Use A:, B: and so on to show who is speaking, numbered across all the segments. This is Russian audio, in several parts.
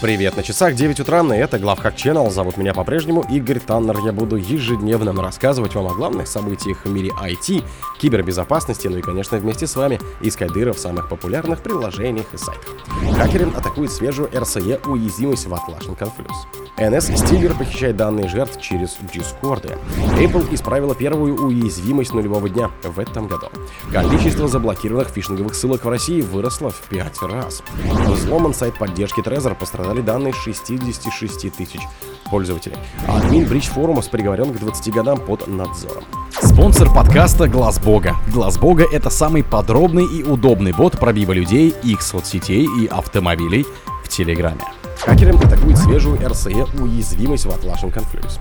A: Привет, на часах 9 утра, и это Главхак Channel. Зовут меня по-прежнему Игорь Таннер. Я буду ежедневно рассказывать вам о главных событиях в мире IT, кибербезопасности, ну и, конечно, вместе с вами искать дыры в самых популярных приложениях и сайтах. Хакеры атакуют свежую RCE уязвимость в Atlassian Confluence. NS Стиллер похищает данные жертв через Discord. Apple исправила первую уязвимость нулевого дня в этом году. Количество заблокированных фишинговых ссылок в России выросло в 5 раз. Взломан сайт поддержки Trezor, пострадали данные 66 тысяч пользователей. Админ Бридж форума приговорен к 20 годам под надзором.
B: Спонсор подкаста Глаз Бога. Глаз Бога это самый подробный и удобный бот пробива людей, их соцсетей и автомобилей в Телеграме.
A: Хакеры атакуют свежую RCE уязвимость в Atlassian Confluence.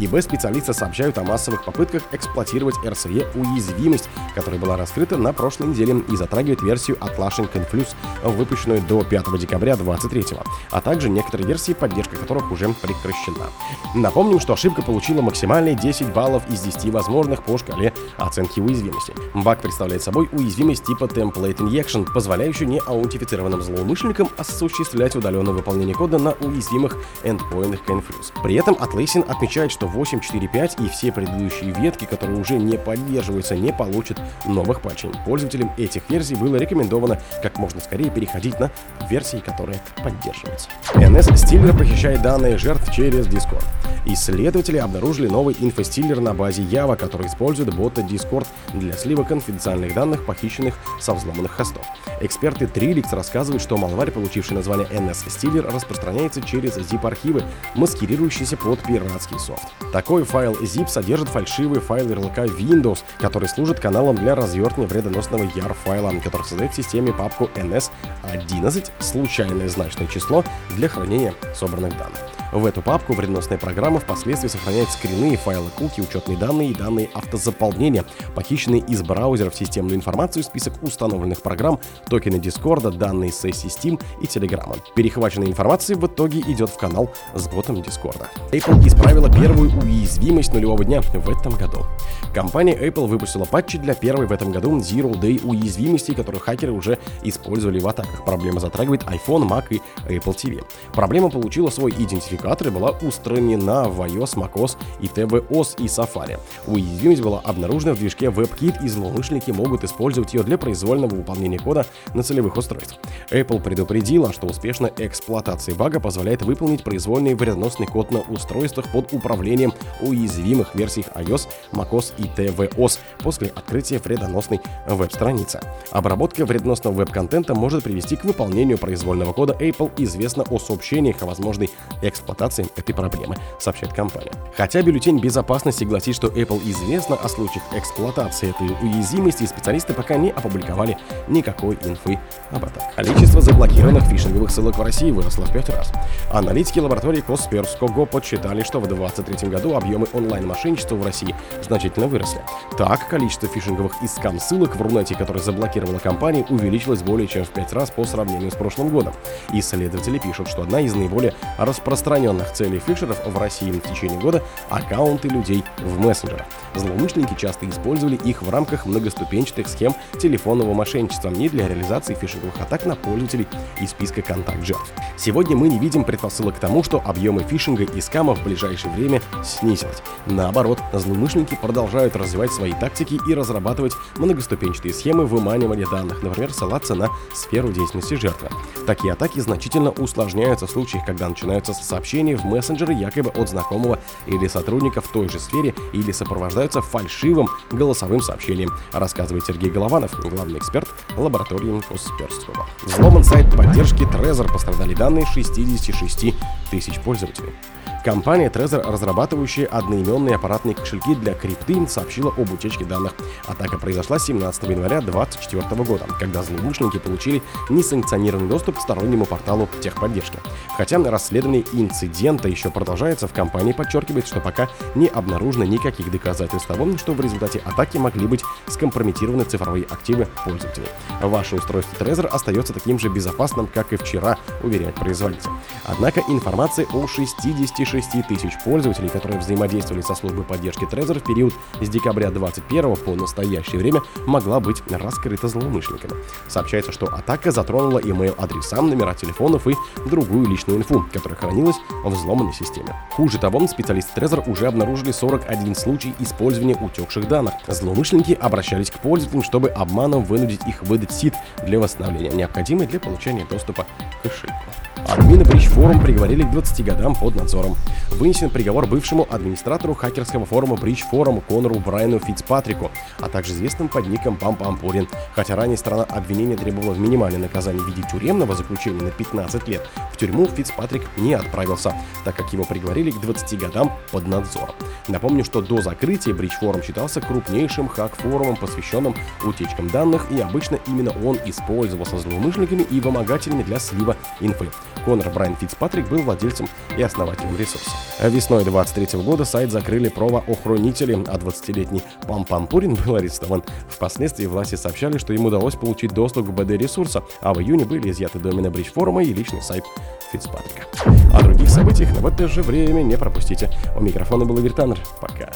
A: ИБ-специалисты сообщают о массовых попытках эксплуатировать RCE уязвимость, которая была раскрыта на прошлой неделе и затрагивает версию Atlassian Confluence, выпущенную до 5 декабря 2023, а также некоторые версии, поддержка которых уже прекращена. Напомним, что ошибка получила максимальные 10 баллов из 10 возможных по шкале оценки уязвимости. Баг представляет собой уязвимость типа Template Injection, позволяющую неаутентифицированным злоумышленникам осуществлять удаленное выполнение кода на уязвимых эндпоинтах Confluence. При этом Atlassian отмечает, что 8.4.5 и все предыдущие ветки, которые уже не поддерживаются, не получат новых патчей. Пользователям этих версий было рекомендовано как можно скорее переходить на версии, которые поддерживаются. NS Стиллер похищает данные жертв через Discord. Исследователи обнаружили новый инфостиллер на базе Java, который использует бота Discord для слива конфиденциальных данных, похищенных со взломанных хостов. Эксперты Trilix рассказывают, что малварь, получивший название NS Stiller, распространяется через zip-архивы, маскирующиеся под пиратский софт. Такой файл zip содержит фальшивый файл ярлыка Windows, который служит каналом для развертывания вредоносного YAR файла, который создает в системе папку NS11, случайное значное число для хранения собранных данных. В эту папку вредоносная программа впоследствии сохраняет скрины, файлы куки, учетные данные и данные автозаполнения, похищенные из браузеров системную информацию, список установленных программ, токены Дискорда, данные сессии Steam и Telegram. Перехваченная информация в итоге идет в канал с ботом Дискорда. Apple исправила первую уязвимость нулевого дня в этом году. Компания Apple выпустила патчи для первой в этом году Zero Day уязвимости, которую хакеры уже использовали в атаках. Проблема затрагивает iPhone, Mac и Apple TV. Проблема получила свой идентификатор и была устранена в iOS, macOS и tvOS и Safari. Уязвимость была обнаружена в движке WebKit и злоумышленники могут использовать ее для произвольного выполнения кода на целевых устройствах. Apple предупредила, что успешная эксплуатация бага позволяет выполнить произвольный вредоносный код на устройствах под управлением уязвимых версий iOS, macOS и tvOS после открытия вредоносной веб-страницы. Обработка вредоносного веб-контента может привести к выполнению произвольного кода Apple. Известно о сообщениях о возможной эксплуатации эксплуатации этой проблемы, сообщает компания. Хотя бюллетень безопасности гласит, что Apple известно о случаях эксплуатации этой уязвимости, специалисты пока не опубликовали никакой инфы об этом. Количество заблокированных фишинговых ссылок в России выросло в 5 раз. Аналитики лаборатории Косперского подсчитали, что в 2023 году объемы онлайн-мошенничества в России значительно выросли. Так, количество фишинговых и скам-ссылок в Рунете, которые заблокировала компания, увеличилось более чем в 5 раз по сравнению с прошлым годом. Исследователи пишут, что одна из наиболее распространенных распространенных целей фишеров в России в течение года аккаунты людей в мессенджерах. Злоумышленники часто использовали их в рамках многоступенчатых схем телефонного мошенничества не для реализации фишинговых атак на пользователей из списка контакт жертв. Сегодня мы не видим предпосылок к тому, что объемы фишинга и скама в ближайшее время снизились. Наоборот, злоумышленники продолжают развивать свои тактики и разрабатывать многоступенчатые схемы выманивания данных, например, ссылаться на сферу деятельности жертвы. Такие атаки значительно усложняются в случаях, когда начинаются с сообщения в мессенджеры якобы от знакомого или сотрудника в той же сфере или сопровождаются фальшивым голосовым сообщением, рассказывает Сергей Голованов, главный эксперт лаборатории Косперского. Взломан сайт поддержки Trezor, пострадали данные 66 тысяч пользователей. Компания Trezor, разрабатывающая одноименные аппаратные кошельки для крипты, сообщила об утечке данных. Атака произошла 17 января 2024 года, когда злоумышленники получили несанкционированный доступ к стороннему порталу техподдержки. Хотя расследование инцидента еще продолжается, в компании подчеркивает, что пока не обнаружено никаких доказательств того, что в результате атаки могли быть скомпрометированы цифровые активы пользователей. Ваше устройство Trezor остается таким же безопасным, как и вчера, уверяет производитель. Однако информация о 66 тысяч пользователей, которые взаимодействовали со службой поддержки Trezor в период с декабря 21 по настоящее время, могла быть раскрыта злоумышленниками. Сообщается, что атака затронула email-адреса, номера телефонов и другую личную инфу, которая хранилась в взломанной системе. Хуже того, специалисты Trezor уже обнаружили 41 случай использования утекших данных. Злоумышленники обращались к пользователям, чтобы обманом вынудить их выдать сид для восстановления, необходимый для получения доступа к кошельку. Админы Bridge Forum приговорили к 20 годам под надзором. Вынесен приговор бывшему администратору хакерского форума Bridge Forum Конору Брайану Фицпатрику, а также известным под ником Пам Пампурин. Хотя ранее сторона обвинения требовала минимальное наказание в виде тюремного заключения на 15 лет, в тюрьму Фицпатрик не отправился, так как его приговорили к 20 годам под надзором. Напомню, что до закрытия Bridge Forum считался крупнейшим хак-форумом, посвященным утечкам данных, и обычно именно он использовался злоумышленниками и вымогателями для слива инфы. Конор Брайан Фицпатрик был владельцем и основателем ресурса. Весной 23 года сайт закрыли правоохранители, а 20-летний Пам Пампурин был арестован. Впоследствии власти сообщали, что ему удалось получить доступ к БД ресурса, а в июне были изъяты домены Бридж форума и личный сайт Фицпатрика. О других событиях в это же время не пропустите. У микрофона был Игорь Таннер. Пока.